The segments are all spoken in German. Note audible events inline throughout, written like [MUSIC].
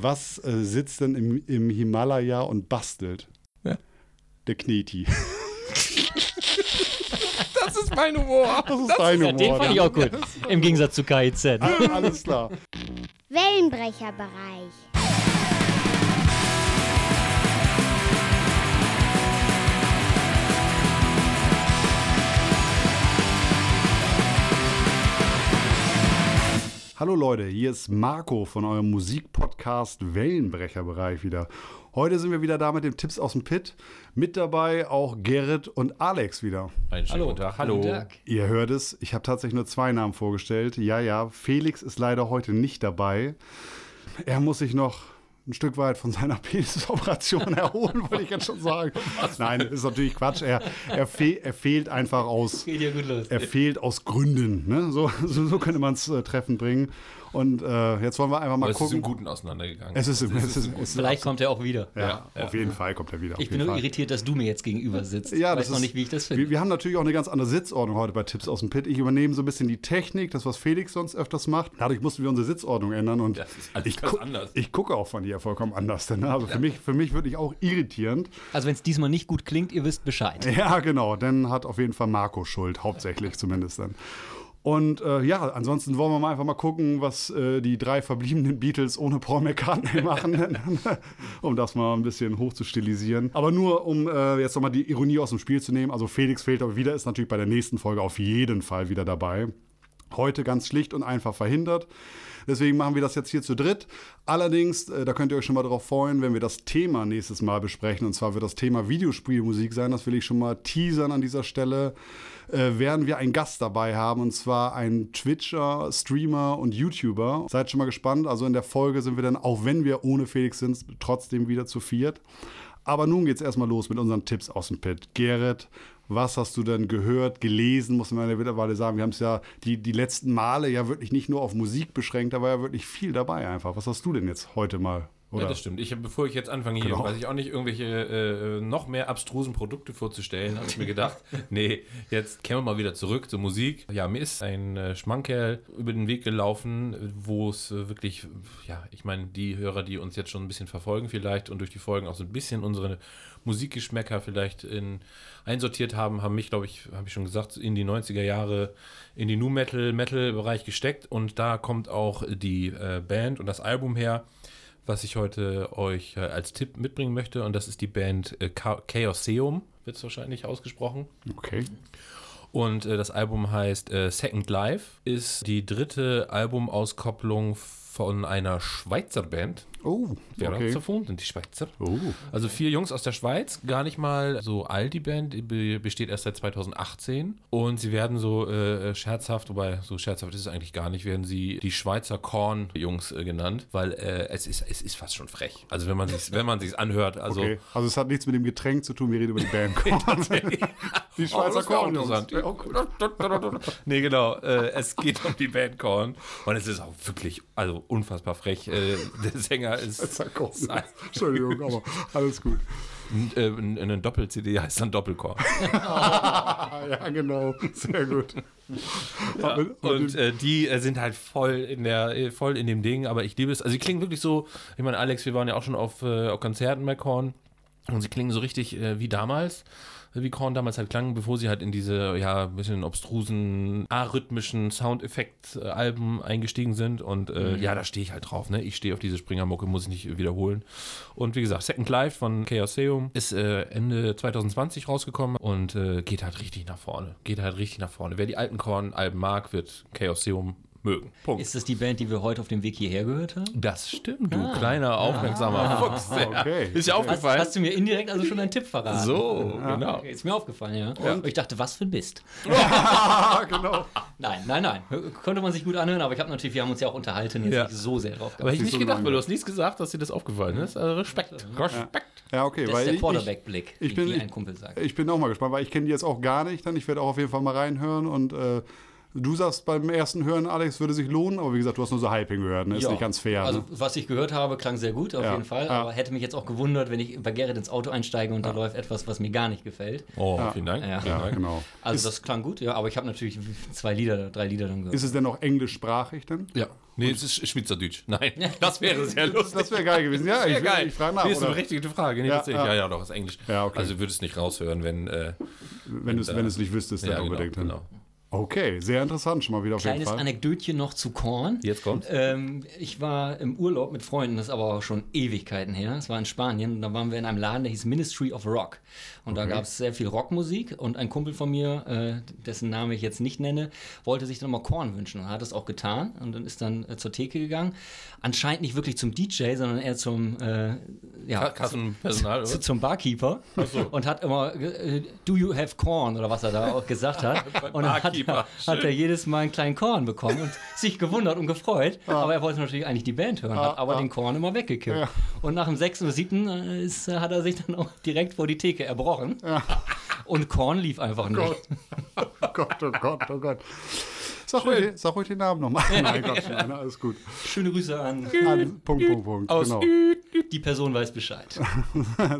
Was äh, sitzt denn im, im Himalaya und bastelt? Ja. Der Kneti. [LAUGHS] Das ist mein Humor. Das ist dein Ja, Humor. den fand ich auch gut. Im Gegensatz zu KIZ. Ah, Alles klar. Wellenbrecherbereich. Hallo Leute, hier ist Marco von eurem Musikpodcast Wellenbrecherbereich wieder. Heute sind wir wieder da mit den Tipps aus dem Pit. Mit dabei auch Gerrit und Alex wieder. Einen schönen guten Tag. Hallo. Guten Tag. Ihr hört es, ich habe tatsächlich nur zwei Namen vorgestellt. Ja, ja, Felix ist leider heute nicht dabei. Er muss sich noch ein Stück weit von seiner [LAUGHS] Penisoperation erholen, wollte ich jetzt schon sagen. Nein, ist natürlich Quatsch. Er, er, fe er fehlt einfach aus. Er fehlt aus Gründen. Ne? So, so, so könnte man es äh, treffend bringen. Und äh, jetzt wollen wir einfach mal Aber es ist im gucken. Guten auseinandergegangen. Es ist, im- [LAUGHS] es ist, es ist Vielleicht kommt er auch wieder. ja, Ja, auf jeden Fall kommt er wieder. Ich bin nur Fall. irritiert, dass du mir jetzt gegenüber sitzt. Ja, ich das weiß noch ist- nicht, wie ich das Wir, finde. wir haben natürlich auch eine ganz andere Sitzordnung heute bei Tipps aus dem Pit. Ich übernehme so ein bisschen die Technik, das, was Felix sonst öfters macht. Dadurch mussten wir unsere Sitzordnung ändern. Und Das ist alles ich, ganz gu- anders. ich gucke auch von dir vollkommen anders. [LAUGHS] Denn, also für, mich, für mich wirklich auch irritierend. Also wenn es diesmal nicht gut klingt, ihr wisst Bescheid. Ja, genau. Dann hat auf jeden Fall Marco Schuld, hauptsächlich zumindest dann. Und äh, ja, ansonsten wollen wir mal einfach mal gucken, was äh, die drei verbliebenen Beatles ohne Paul McCartney machen, [LAUGHS] um das mal ein bisschen hoch zu stilisieren. Aber nur, um äh, jetzt nochmal die Ironie aus dem Spiel zu nehmen. Also Felix fehlt aber wieder, ist natürlich bei der nächsten Folge auf jeden Fall wieder dabei. Heute ganz schlicht und einfach verhindert. Deswegen machen wir das jetzt hier zu dritt. Allerdings, äh, da könnt ihr euch schon mal darauf freuen, wenn wir das Thema nächstes Mal besprechen. Und zwar wird das Thema Videospielmusik sein. Das will ich schon mal teasern an dieser Stelle. Äh, werden wir einen Gast dabei haben. Und zwar einen Twitcher, Streamer und YouTuber. Seid schon mal gespannt. Also in der Folge sind wir dann, auch wenn wir ohne Felix sind, trotzdem wieder zu viert. Aber nun geht's erstmal los mit unseren Tipps aus dem Pit. Gerrit, was hast du denn gehört, gelesen, muss man ja mittlerweile sagen. Wir haben es ja die, die letzten Male ja wirklich nicht nur auf Musik beschränkt, da war ja wirklich viel dabei einfach. Was hast du denn jetzt heute mal? Oder? Ja, das stimmt. Ich, bevor ich jetzt anfange, hier, Genau. weiß ich auch nicht, irgendwelche äh, noch mehr abstrusen Produkte vorzustellen, habe ich mir [LAUGHS] gedacht, nee, jetzt kehren wir mal wieder zurück zur Musik. Ja, mir ist ein äh, Schmankerl über den Weg gelaufen, wo es äh, wirklich, ja, ich meine, die Hörer, die uns jetzt schon ein bisschen verfolgen vielleicht und durch die Folgen auch so ein bisschen unsere Musikgeschmäcker vielleicht in, einsortiert haben, haben mich, glaube ich, habe ich schon gesagt, in die 90er Jahre in die Nu Metal, Metal-Bereich gesteckt und da kommt auch die äh, Band und das Album her, was ich heute euch äh, als Tipp mitbringen möchte. Und das ist die Band äh, Cha- Chaoseum, wird es wahrscheinlich ausgesprochen. Okay. Und äh, das Album heißt äh, Second Life, ist die dritte Albumauskopplung von einer Schweizer Band. Oh, Wer okay. okay. sind die Schweizer. Oh. Also vier Jungs aus der Schweiz, gar nicht mal so alt die Band, die be besteht erst seit 2018 und sie werden so äh, scherzhaft, wobei so scherzhaft ist es eigentlich gar nicht, werden sie die Schweizer Korn-Jungs äh, genannt, weil äh, es, ist, es ist fast schon frech. Also wenn man sich wenn man sich's anhört, also Okay. Also es hat nichts mit dem Getränk zu tun, wir reden über die Band. [LAUGHS] die Schweizer Oh, wär auch Korn. nee, genau. Äh, es geht um die Band Korn. Und es ist auch wirklich, also unfassbar frech. Äh, der [LAUGHS] Sänger ist. Schweizer Korn. Entschuldigung, [LAUGHS] aber alles gut. äh, eine Doppel-CD heißt dann Doppelkorn. Ah, [LAUGHS] ja, genau. Sehr gut. Aber- Und äh, die äh, sind halt voll in der, äh, voll in dem Ding, aber ich liebe es. Also sie klingen wirklich so, ich meine, Alex, wir waren ja auch schon auf, äh, auf Konzerten bei Korn und sie klingen so richtig äh, wie damals, äh, wie Korn damals halt klangen, bevor sie halt in diese, ja, ein bisschen obstrusen, arrhythmischen Soundeffekt-Alben eingestiegen sind. Und äh, ja, da stehe ich halt drauf, ne? Ich stehe auf diese Springermucke, muss ich nicht wiederholen. Und wie gesagt, Second Life von Chaoseum ist äh, Ende 2020 rausgekommen und äh, geht halt richtig nach vorne. Geht halt richtig nach vorne. Wer die alten Korn-Alben mag, wird Chaoseum mögen. Punkt. Ist das die Band, die wir heute auf dem Weg hierher gehört haben? das stimmt, du kleiner, aufmerksamer Fuchs. Ja. okay. Ist ja Hast, aufgefallen. hast du mir indirekt also schon einen Tipp verraten? so, genau. Okay, ist mir aufgefallen, ja. Und ich dachte, was für ein Mist. Ah, genau. Nein, nein, nein. Konnte man sich gut anhören, aber ich habe natürlich, wir haben uns ja auch unterhalten, jetzt Ja. nicht so sehr drauf Aber gehabt. ich nicht so gedacht, lange. weil du hast nichts gesagt, dass dir das aufgefallen ist. Also Respekt. Respekt. Ja, okay. Das weil ist der Quarterback-Blick, ich wie, bin- wie ein Kumpel sagt. Ich bin auch mal gespannt, weil ich kenne die jetzt auch gar nicht. Dann ich werde auch auf jeden Fall mal reinhören und äh, Du sagst beim ersten Hören, Alex, würde sich lohnen, aber wie gesagt, du hast nur so Hyping gehört, ne? Ist Ja. nicht ganz fair. Also, ne? was ich gehört habe, klang sehr gut, auf Ja. jeden Fall. Ja. Aber hätte mich jetzt auch gewundert, wenn ich bei Gerrit ins Auto einsteige und da läuft etwas, was mir gar nicht gefällt. Oh, vielen Dank. Ja. Vielen Dank. genau. Also, ist, das klang gut, ja. Aber ich habe natürlich [LAUGHS] zwei Lieder, drei Lieder dann gehört. ist es denn auch englischsprachig denn? Ja. Nee, es ist Schweizerdeutsch. Nein, das wäre sehr lustig. Das wäre geil gewesen. Ja, ich, geil. ich frage nach. Nee, ist eine berechtigte Frage. Nee, Ja, tatsächlich. ja. Ja, ja, doch, ist Englisch. Ja, okay. Also würdest nicht raushören, wenn. Äh, wenn du es wenn du's nicht wüsstest, dann ja, genau, unbedingt. genau. Okay, sehr interessant schon mal wieder auf jeden Kleines Fall. Anekdötchen noch zu Korn. Jetzt kommt's. Ähm, ich war im Urlaub mit Freunden, das ist aber auch schon Ewigkeiten her. Es war in Spanien und da waren wir in einem Laden, der hieß Ministry of Rock. Und da gab es sehr viel Rockmusik und ein Kumpel von mir, äh, dessen Name ich jetzt nicht nenne, wollte sich dann mal Korn wünschen und hat es auch getan und dann ist dann äh, zur Theke gegangen. Anscheinend nicht wirklich zum DJ, sondern eher zum, äh, ja, Ka- Kassenpersonal, zu, oder? zum Barkeeper und hat immer äh, Do you have corn oder was er da auch gesagt hat. [LAUGHS] und hat, Barkeeper, [LAUGHS] hat er jedes Mal einen kleinen Korn bekommen und [LAUGHS] sich gewundert und gefreut. Aber er wollte natürlich eigentlich die Band hören, hat aber den Korn immer weggekippt. Ja. Und nach dem sechsten oder siebten äh, ist, äh, hat er sich dann auch direkt vor die Theke erbrochen. Und Korn lief einfach nicht. Gott. Oh Gott, oh Gott, oh Gott. Sag ruhig, sag ruhig den Namen nochmal. Nein, [LAUGHS] Gott, nein, alles gut. Schöne Grüße an An, Punkt, Punkt, Punkt. Aus Genau. die Person weiß Bescheid,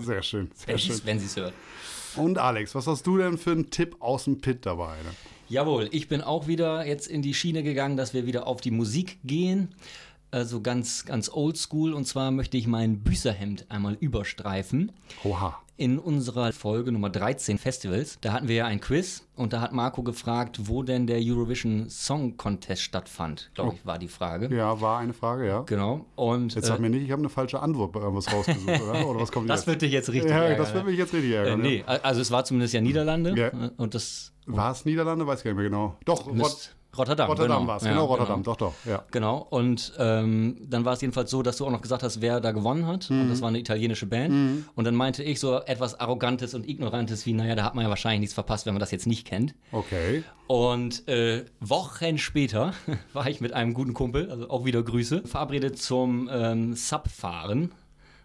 Sehr schön, sehr wenn sie es hört. Und Alex, was hast du denn für einen Tipp aus dem Pit dabei? Ne? Jawohl, ich bin auch wieder jetzt in die Schiene gegangen, dass wir wieder auf die Musik gehen. Also ganz, ganz oldschool. Und zwar möchte ich mein Büßerhemd einmal überstreifen. Oha. In unserer Folge Nummer 13 Festivals, da hatten wir ja ein Quiz und da hat Marco gefragt, wo denn der Eurovision Song Contest stattfand, glaube ich, war die Frage. Ja, war eine Frage, ja. Genau. Und Jetzt äh, sag mir nicht, ich habe eine falsche Antwort bei irgendwas rausgesucht, oder? Oder was kommt das jetzt? wird dich jetzt richtig ja, ärgern. das wird mich jetzt richtig äh, ärgern. nee, also es war zumindest ja Niederlande Ja. äh, und das ja. War es Niederlande? Weiß gar nicht mehr genau. Doch, müsst Rotterdam. Rotterdam genau. war es. Ja, Genau, Rotterdam. Doch, doch. Ja. Genau, und ähm, dann war es jedenfalls so, dass du auch noch gesagt hast, wer da gewonnen hat. Und Mhm. das war eine italienische Band. Und dann meinte ich so etwas Arrogantes und Ignorantes wie, naja, da hat man ja wahrscheinlich nichts verpasst, wenn man das jetzt nicht kennt. Okay. Und äh, Wochen später [LAUGHS] war ich mit einem guten Kumpel, also auch wieder Grüße, verabredet zum ähm, Subfahren.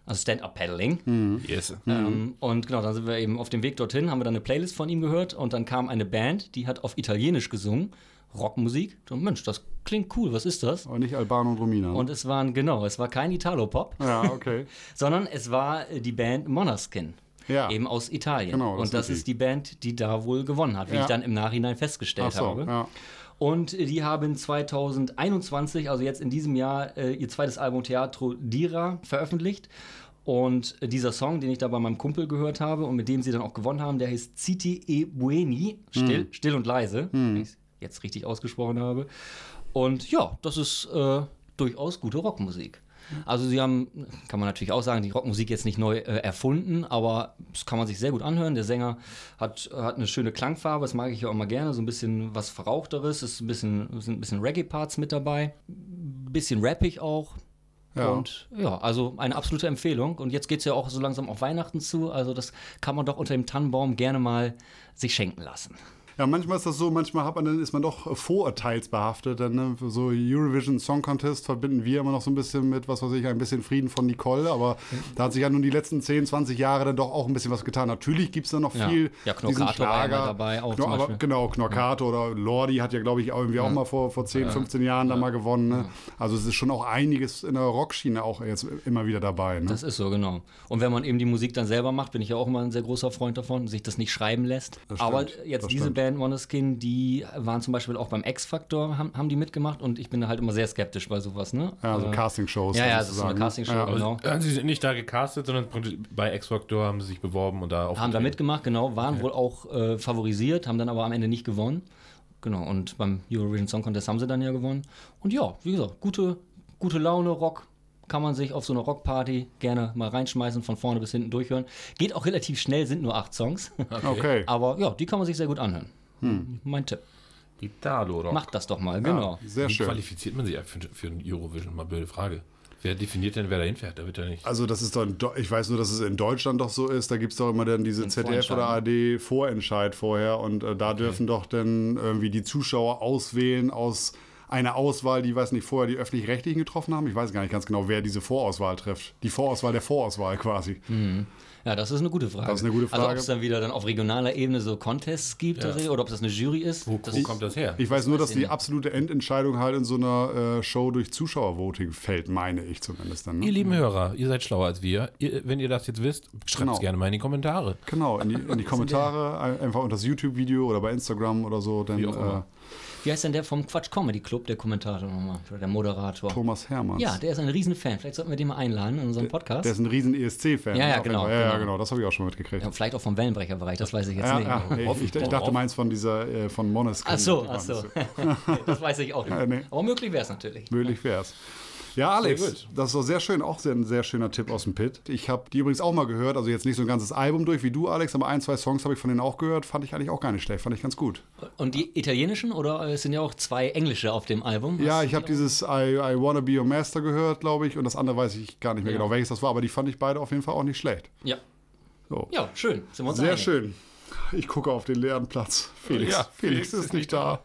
Also Stand-Up-Paddling. Yes. Ähm, und genau, dann sind wir eben auf dem Weg dorthin, haben wir dann eine Playlist von ihm gehört und dann kam eine Band, die hat auf Italienisch gesungen, Rockmusik. Und Mensch, das klingt cool, was ist das? Aber nicht Albano und Romina. Und es waren, genau, es war kein Italo-Pop, ja, okay. [LAUGHS] sondern es war äh, die Band Monaskin. Ja. Eben aus Italien. Genau, das und das die. ist die Band, die da wohl gewonnen hat, wie Ja. ich dann im Nachhinein festgestellt so, habe. ja. Und äh, die haben 2021, also jetzt in diesem Jahr, äh, ihr zweites Album Teatro Dira veröffentlicht. Und dieser Song, den ich da bei meinem Kumpel gehört habe und mit dem sie dann auch gewonnen haben, der heißt Citi e Bueni, still, Hm. still und leise, es jetzt richtig ausgesprochen habe. Und ja, das ist äh, durchaus gute Rockmusik. Also sie haben, kann man natürlich auch sagen, die Rockmusik jetzt nicht neu äh, erfunden, aber das kann man sich sehr gut anhören. Der Sänger hat, hat eine schöne Klangfarbe, das mag ich ja auch mal gerne, so ein bisschen was Verrauchteres, ist ein bisschen, sind ein bisschen Reggae-Parts mit dabei, ein bisschen rappig auch. Ja. Und ja, also eine absolute Empfehlung. Und jetzt geht es ja auch so langsam auf Weihnachten zu, also das kann man doch unter dem Tannenbaum gerne mal sich schenken lassen. Ja, manchmal ist das so, manchmal hat man, dann ist man doch vorurteilsbehaftet. Dann, ne? So Eurovision Song Contest verbinden wir immer noch so ein bisschen mit, was weiß ich, ein bisschen Frieden von Nicole. Aber da hat sich ja nun die letzten 10, 20 Jahre dann doch auch ein bisschen was getan. Natürlich gibt es da noch Ja. viel. Ja, diesen Knorkato ja Schlager. dabei auch Kno zum aber, genau, Knorkato oder Lordi hat ja, glaube ich, auch irgendwie auch mal vor, vor 10, 15 Jahren da mal gewonnen. Ne? Also es ist schon auch einiges in der Rockschiene auch jetzt immer wieder dabei. Ne? Das ist so, genau. Und wenn man eben die Musik dann selber macht, bin ich ja auch immer ein sehr großer Freund davon, sich das nicht schreiben lässt. Aber jetzt diese stimmt. Band Monoskin, die waren zum Beispiel auch beim X-Factor, haben, haben die mitgemacht und ich bin da halt immer sehr skeptisch bei sowas, ne? ja, also Äh, Castingshows. Ja, ja, das ist so eine ne? Castingshow, Ja. genau. Ja, Sie sind nicht da gecastet, sondern bei X-Factor haben sie sich beworben und da Haben da mitgemacht, genau, waren wohl auch äh, favorisiert, haben dann aber am Ende nicht gewonnen. Genau, und beim Eurovision Song Contest haben sie dann ja gewonnen. Und ja, wie gesagt, gute, gute Laune, Rock. Kann man sich auf so einer Rockparty gerne mal reinschmeißen, von vorne bis hinten durchhören. Geht auch relativ schnell, sind nur acht Songs. Okay. Aber ja, die kann man sich sehr gut anhören. Mein Tipp. Italo Rock. Macht das doch mal, genau. Sehr Wie schön. qualifiziert man sich für, für ein Eurovision? Mal blöde Frage. Wer definiert denn, wer da hinfährt? Da wird ja nicht. Also das ist doch, ich weiß nur, dass es in Deutschland doch so ist, da gibt es doch immer dann diese ZDF oder AD Vorentscheid vorher und äh, da dürfen doch dann irgendwie die Zuschauer auswählen aus eine Auswahl, die, weiß nicht, vorher die Öffentlich-Rechtlichen getroffen haben. Ich weiß gar nicht ganz genau, wer diese Vorauswahl trifft. Die Vorauswahl der Vorauswahl quasi. Ja, das ist eine gute Frage. Das ist eine gute Also ob Frage. es dann wieder dann auf regionaler Ebene so Contests gibt tatsächlich, oder ob das eine Jury ist. Wo, das wo kommt das her? Ich weiß nur, dass die absolute Endentscheidung halt in so einer äh, Show durch Zuschauervoting fällt, meine ich zumindest dann. Ihr Ne? lieben Hörer, ihr seid schlauer als wir. Ihr, wenn ihr das jetzt wisst, schreibt es Genau. gerne mal in die Kommentare. Genau, in die, in die [LAUGHS] Kommentare, ein- einfach unter das YouTube-Video oder bei Instagram oder so. Dann Wie auch immer. äh, Wie heißt denn der vom Quatsch Comedy Club, der Kommentator nochmal, oder der Moderator? Thomas Hermanns. Ja, der ist ein Riesenfan. Vielleicht sollten wir den mal einladen in unserem Podcast. Der ist ein riesen ESC-Fan. Ja, ja, genau. Ja, genau. genau. Das habe ich auch schon mitgekriegt. ja, vielleicht auch vom Wellenbrecherbereich, das weiß ich jetzt Ja, nicht. ja, ich, ich, ich dachte, du meinst von dieser, äh, von Moneskin. Ach so, ach so. [LAUGHS] das weiß ich auch [LAUGHS] nicht. Ja, nee. Aber möglich wäre es natürlich. Möglich wär's. Ja, Alex, das war sehr schön, auch sehr, ein sehr schöner Tipp aus dem Pit. Ich habe die übrigens auch mal gehört, also jetzt nicht so ein ganzes Album durch wie du, Alex, aber ein, zwei Songs habe ich von denen auch gehört, fand ich eigentlich auch gar nicht schlecht, fand ich ganz gut. Und die italienischen oder es sind ja auch zwei englische auf dem Album? Ja, Hast ich du habe die dieses I, I Wanna Be Your Master gehört, glaube ich, und das andere weiß ich gar nicht mehr Ja. genau, welches das war, aber die fand ich beide auf jeden Fall auch nicht schlecht. Ja. So. ja, schön. Sind wir uns Sehr einig. schön. Ich gucke auf den leeren Platz. Felix, Ja, Felix ist nicht da.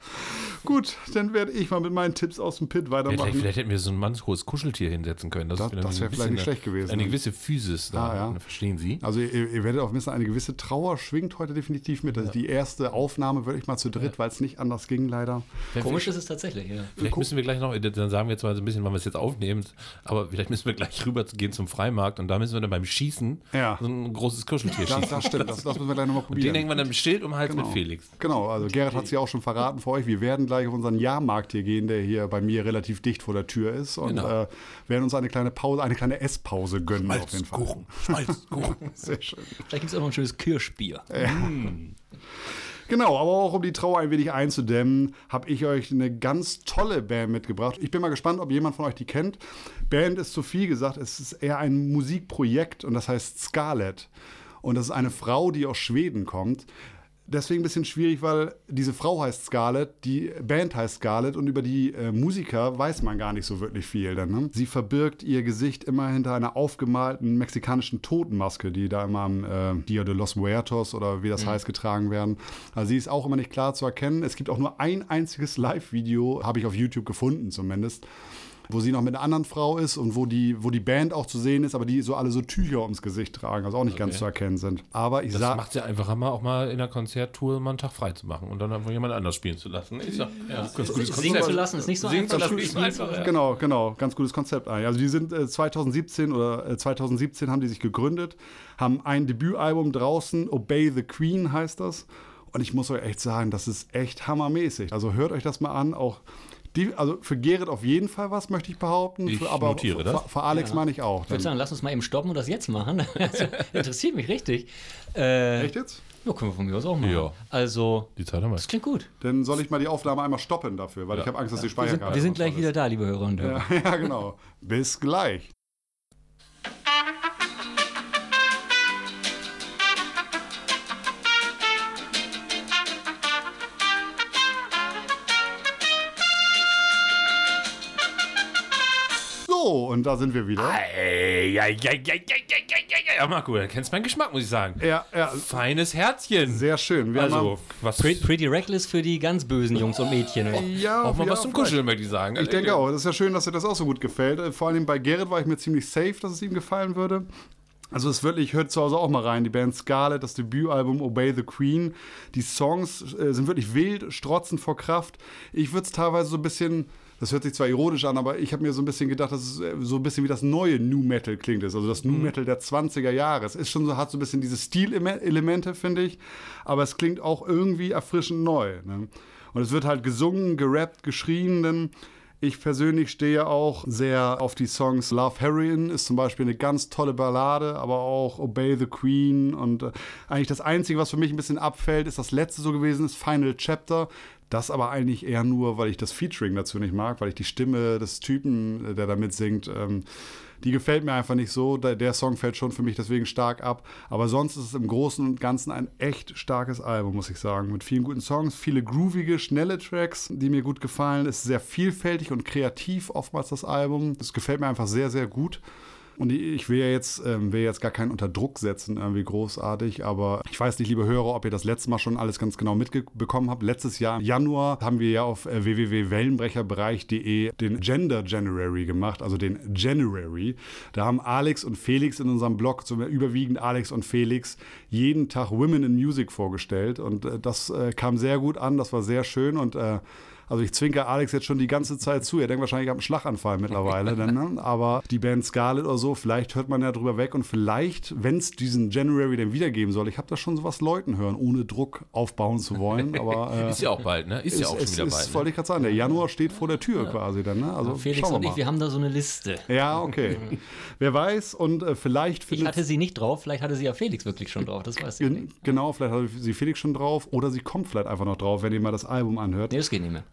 Gut, dann werde ich mal mit meinen Tipps aus dem Pit Vielleicht, weitermachen. vielleicht hätten wir so ein mannshohes Kuscheltier hinsetzen können. Das- das ein wäre vielleicht nicht schlecht gewesen. Eine gewisse Physis da, Ah, ja. verstehen Sie? Also ihr, ihr werdet auch wissen, eine gewisse Trauer schwingt heute definitiv mit. Das ist die erste Aufnahme wirklich mal zu dritt, weil es nicht anders ging leider. Komisch ist es tatsächlich, ja. Vielleicht müssen wir gleich noch, dann sagen wir jetzt mal so ein bisschen, wann wir es jetzt aufnehmen, aber vielleicht müssen wir gleich [LAUGHS] rüber gehen zum Freimarkt und da müssen wir dann beim Schießen Ja. so ein großes Kuscheltier Das, schießen. das stimmt, das, das müssen wir gleich nochmal Den probieren. hängen wir dann im Schild um den Hals Genau. mit Felix. Genau, also Gerrit hat es ja auch schon verraten für euch. Wir werden gleich auf unseren Jahrmarkt hier gehen, der hier bei mir relativ dicht vor der Tür ist. Und Genau. äh, werden uns eine kleine Pause, eine kleine Esspause gönnen auf jeden Fall. Schmalzkuchen, Schmalzkuchen. [LAUGHS] Sehr schön. Vielleicht gibt es auch noch ein schönes Kirschbier. Genau, aber auch um die Trauer ein wenig einzudämmen, habe ich euch eine ganz tolle Band mitgebracht. Ich bin mal gespannt, ob jemand von euch die kennt. Band ist zu viel gesagt, es ist eher ein Musikprojekt und das heißt Scarlett. Und das ist eine Frau, die aus Schweden kommt. Deswegen ein bisschen schwierig, weil diese Frau heißt Scarlett, die Band heißt Scarlett und über die äh, Musiker weiß man gar nicht so wirklich viel. Dann, ne? Sie verbirgt ihr Gesicht immer hinter einer aufgemalten mexikanischen Totenmaske, die da immer am äh, Dia de los Muertos oder wie das heißt getragen werden. Also sie ist auch immer nicht klar zu erkennen. Es gibt auch nur ein einziges Live-Video, habe ich auf YouTube gefunden zumindest wo sie noch mit einer anderen Frau ist und wo die, wo die Band auch zu sehen ist, aber die so alle so Tücher ums Gesicht tragen, also auch nicht ganz Okay. zu erkennen sind. Aber ich Das sag, macht es ja einfacher, mal auch mal in der Konzerttour mal einen Tag frei zu machen und dann einfach jemand anders spielen zu lassen. Ich sag, ja. Singen zu lassen ist nicht so Singen zu einfach. lassen ist nicht einfach, ja. Genau, genau, ganz gutes Konzept eigentlich. Also die sind äh, 2017 oder äh, 2017 haben die sich gegründet, haben ein Debütalbum draußen, Obey the Queen heißt das. Und ich muss euch echt sagen, das ist echt hammermäßig. Also hört euch das mal an, auch die, also für Gerrit auf jeden Fall was, möchte ich behaupten. Ich für, aber notiere für, das. Für, für Alex meine ich auch. Ich würde sagen, lass uns mal eben stoppen und das jetzt machen. Das [LAUGHS] interessiert mich richtig. Äh, Echt jetzt? ja, können wir von mir aus auch machen. Ja. Also, Die Zeit haben wir. das klingt gut. Dann soll ich mal die Aufnahme einmal stoppen dafür, weil ich habe Angst, dass die Wir sind, Speicherkarte wir sind gleich wieder da, liebe Hörer und Hörer. Ja, ja, genau. Bis gleich. So, und da sind wir wieder. Ja, ja, ja, Marco, du kennst meinen Geschmack, muss ich sagen. Ja, ja. Feines Herzchen. Sehr schön. Wir also, was Pretty, Pretty Reckless für die ganz bösen Jungs und Mädchen. Ja, auch mal ja, was zum Kuscheln, möchte ich sagen. Ich also, denke äh, auch. Das ist ja schön, dass dir das auch so gut gefällt. Äh, vor allem bei Gerrit war ich mir ziemlich safe, dass es ihm gefallen würde. Also es ist wirklich, hört zu Hause auch mal rein. Die Band Scarlet, das Debütalbum Obey the Queen. Die Songs äh, sind wirklich wild, strotzend vor Kraft. Ich würde es teilweise so ein bisschen das hört sich zwar ironisch an, aber ich habe mir so ein bisschen gedacht, dass es äh, so ein bisschen wie das neue New Metal klingt. ist. Also das New Metal der 20er Jahre. Es ist schon so, hat so ein bisschen diese Stilelemente, finde ich. Aber es klingt auch irgendwie erfrischend neu. Ne? Und es wird halt gesungen, gerappt, geschrien, denn ich persönlich stehe auch sehr auf die Songs Love Heroin ist zum Beispiel eine ganz tolle Ballade, aber auch Obey the Queen und äh, eigentlich das Einzige, was für mich ein bisschen abfällt, ist das letzte so gewesen ist, Final Chapter. Das aber eigentlich eher nur, weil ich das Featuring dazu nicht mag, weil ich die Stimme des Typen, äh, der da mitsingt, ähm, die gefällt mir einfach nicht so. Der, der Song fällt schon für mich deswegen stark ab. Aber sonst ist es im Großen und Ganzen ein echt starkes Album, muss ich sagen. Mit vielen guten Songs, viele groovige, schnelle Tracks, die mir gut gefallen. Es ist sehr vielfältig und kreativ oftmals das Album. Es gefällt mir einfach sehr, sehr gut. Und ich will ja jetzt, ähm, will jetzt gar keinen unter Druck setzen, irgendwie großartig, aber ich weiß nicht, liebe Hörer, ob ihr das letzte Mal schon alles ganz genau mitbekommen habt. Letztes Jahr im Januar haben wir ja auf äh, www.wellenbrecherbereich.de den Gender January gemacht, also den January. Da haben Alex und Felix in unserem Blog, überwiegend Alex und Felix, jeden Tag Women in Music vorgestellt und äh, das äh, kam sehr gut an, das war sehr schön und äh, also ich zwinker Alex jetzt schon die ganze Zeit zu. Er denkt wahrscheinlich, ich habe einen Schlaganfall mittlerweile. dann, ne? Aber die Band Scarlet oder so, vielleicht hört man ja drüber weg und vielleicht, wenn es diesen January dann wiedergeben soll, ich habe da schon sowas Leuten hören, ohne Druck aufbauen zu wollen. Aber, [LAUGHS] äh, ist ja auch bald, ne? Ist, ist ja auch schon ist, wieder ist, bald. Ne? Wollte ich gerade sagen, der Januar steht vor der Tür ja. quasi dann. Ne? Also Felix schauen wir und ich, mal. wir haben da so eine Liste. Ja, okay. [LAUGHS] [LAUGHS] Wer weiß und äh, vielleicht Ich findet hatte sie nicht drauf, vielleicht hatte sie ja Felix wirklich schon drauf, das weiß ich Gen- nicht. Genau, vielleicht hat sie Felix schon drauf oder sie kommt vielleicht einfach noch drauf, wenn ihr mal das Album anhört. Nee, das geht nicht mehr.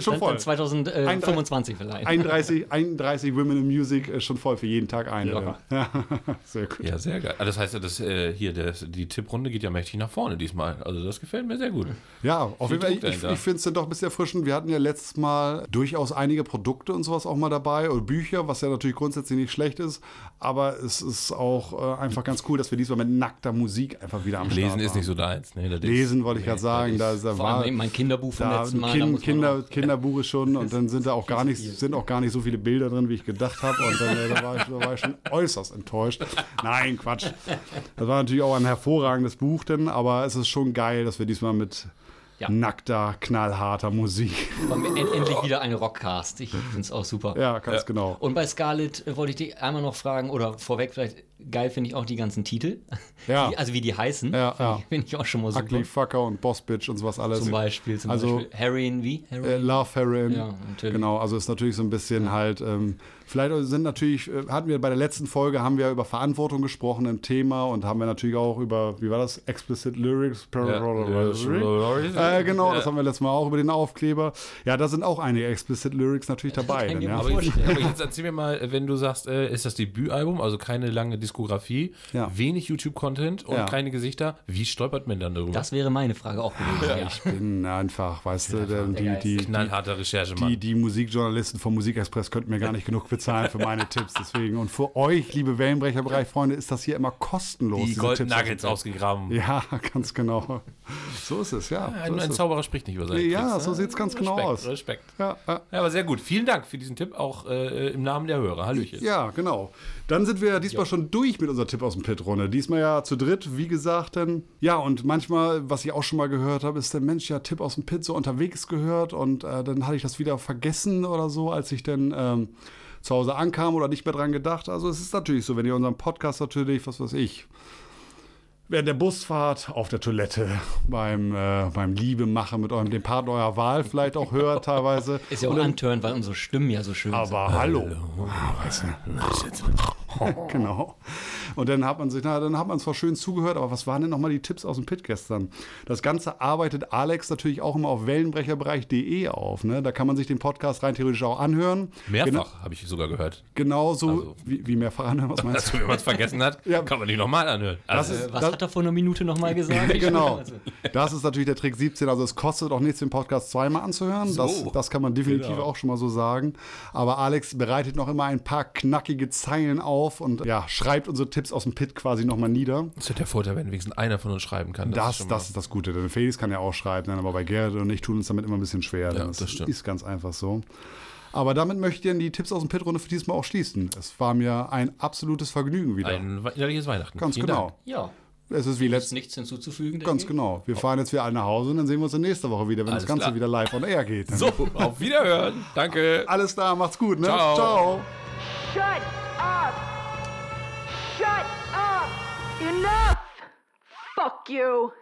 Schon voll. dann 2025 vielleicht. 31, 31 Women in Music ist schon voll für jeden Tag eine. Locker. Ja, [LAUGHS] sehr gut. Ja, sehr geil. Ah, Das heißt ja, dass äh, hier das, die Tipprunde geht ja mächtig nach vorne diesmal. Also das gefällt mir sehr gut. Ja, auf jeden Fall. Ich, ich, ich finde es dann doch ein bisschen erfrischend. Wir hatten ja letztes Mal durchaus einige Produkte und sowas auch mal dabei oder Bücher, was ja natürlich grundsätzlich nicht schlecht ist. Aber es ist auch äh, einfach ganz cool, dass wir diesmal mit nackter Musik einfach wieder am Start Lesen ist nicht so deins. Nee, das ist- Lesen wollte ich gerade sagen. Da, da war, allem mein Kinderbuch vom da letzten Mal. kind, Kinder, Kinderbuch ist schon und dann sind da auch gar nicht, sind auch gar nicht so viele Bilder drin, wie ich gedacht habe. Und dann, äh, da, war ich, da war ich schon äußerst enttäuscht. Nein, Quatsch. Das war natürlich auch ein hervorragendes Buch, denn, aber es ist schon geil, dass wir diesmal mit Ja. nackter, knallharter Musik. Endlich wieder ein Rockcast. Ich finde es auch super. Ja, ganz genau. Und bei Scarlett äh, wollte ich dich einmal noch fragen, oder vorweg vielleicht, geil finde ich auch die ganzen Titel. Ja. Die, also wie die heißen. Ja, Finde ja. ich, find ich auch schon mal super. Ugly Fucker und Boss Bitch und sowas alles. Zum Beispiel. Zum Also, Beispiel. Heroin, wie? Heroin? Äh, Love Heroin. Ja, natürlich. Genau, also ist natürlich so ein bisschen halt, ähm, vielleicht sind natürlich, äh, hatten wir bei der letzten Folge, haben wir über Verantwortung gesprochen im Thema und haben wir natürlich auch über, wie war das, Explicit Lyrics. Ja. Äh, genau, Ja. das haben wir letztes Mal auch über den Aufkleber. Ja, da sind auch einige Explicit Lyrics natürlich [LAUGHS] dabei. Dann, ja. Aber jetzt, aber jetzt erzähl mir mal, wenn du sagst, äh, ist das Debütalbum, also keine lange Diskografie, Ja. wenig YouTube-Content und Ja. keine Gesichter, wie stolpert man dann darüber? Das wäre meine Frage auch gewesen. Ja. Ich bin einfach, weißt du, die, die, die, Knallharter Recherchemann. die, die Musikjournalisten vom Musikexpress könnten mir gar nicht genug bezahlen für meine Tipps. Deswegen. Und für euch, liebe Wellenbrecherbereich-Freunde, ist das hier immer kostenlos. die Golden Tipps. Nuggets ausgegraben. Ja, ganz genau. So ist es, ja. Ein, so ein ist es. Zauberer spricht nicht über seine Ja, Tricks, so ne? sieht's ganz genau Respekt, aus. Respekt. Ja, ja. Ja, aber sehr gut. Vielen Dank für diesen Tipp, auch äh, im Namen der Hörer. Hallöchen. Ja, genau. Dann sind wir diesmal schon durch mit unserer Tipp aus dem Pit-Runde. Diesmal ja zu dritt, wie gesagt. Denn, ja, und manchmal, was ich auch schon mal gehört habe, ist der Mensch ja Tipp aus dem Pit so unterwegs gehört und äh, dann hatte ich das wieder vergessen oder so, als ich dann ähm, zu Hause ankam oder nicht mehr dran gedacht. Also es ist natürlich so, wenn ihr unseren Podcast natürlich, was weiß ich, während der Busfahrt, auf der Toilette, beim, äh, beim Liebemachen mit eurem dem Partner eurer Wahl vielleicht auch hört teilweise. [LAUGHS] Ist ja auch antörend, weil unsere Stimmen ja so schön sind. aber hallo. Weißt du? [LAUGHS] genau. Und dann hat man sich, na, dann hat man zwar schön zugehört, aber was waren denn nochmal die Tipps aus dem Pit gestern? Das Ganze arbeitet Alex natürlich auch immer auf wellenbrecherbereich.de auf. Ne? Da kann man sich den Podcast rein theoretisch auch anhören. Gena Mehrfach, habe ich sogar gehört. genauso Also- wie, wie mehrfach anhören, was meinst Also, du? wenn man es vergessen hat, [LAUGHS] Ja. kann man die nochmal anhören. Also, ist- Äh, was das- hat er vor einer Minute nochmal gesagt? [LAUGHS] genau. Das ist natürlich der Trick 17. Also es kostet auch nichts, den Podcast zweimal anzuhören. Das, So. das kann man definitiv Genau. auch schon mal so sagen. Aber Alex bereitet noch immer ein paar knackige Zeilen auf und ja, schreibt unsere Tipps aus dem Pit quasi nochmal nieder. das ist der Vorteil, wenn wenigstens einer von uns schreiben kann. Das, ist schon das mal- ist das Gute. Denn Felix kann ja auch schreiben, aber bei Gerrit und ich tun uns damit immer ein bisschen schwer. Ja, das stimmt. ist ganz einfach so. Aber damit möchte ich dann die Tipps aus dem Pit-Runde für diesmal auch schließen. Es war mir ein absolutes Vergnügen wieder. ein innerliches Weihnachten. ganz Vielen genau. Dank. ja, Es ist wie ist letztes nichts hinzuzufügen. Ganz genau. Wir fahren jetzt wieder alle nach Hause und dann sehen wir uns dann nächste Woche wieder, wenn Alles das Ganze klar. wieder live on air geht. So, auf Wiederhören. Danke. Alles klar, macht's gut, ne? Ciao. Ciao. Shut up! Enough! Fuck you!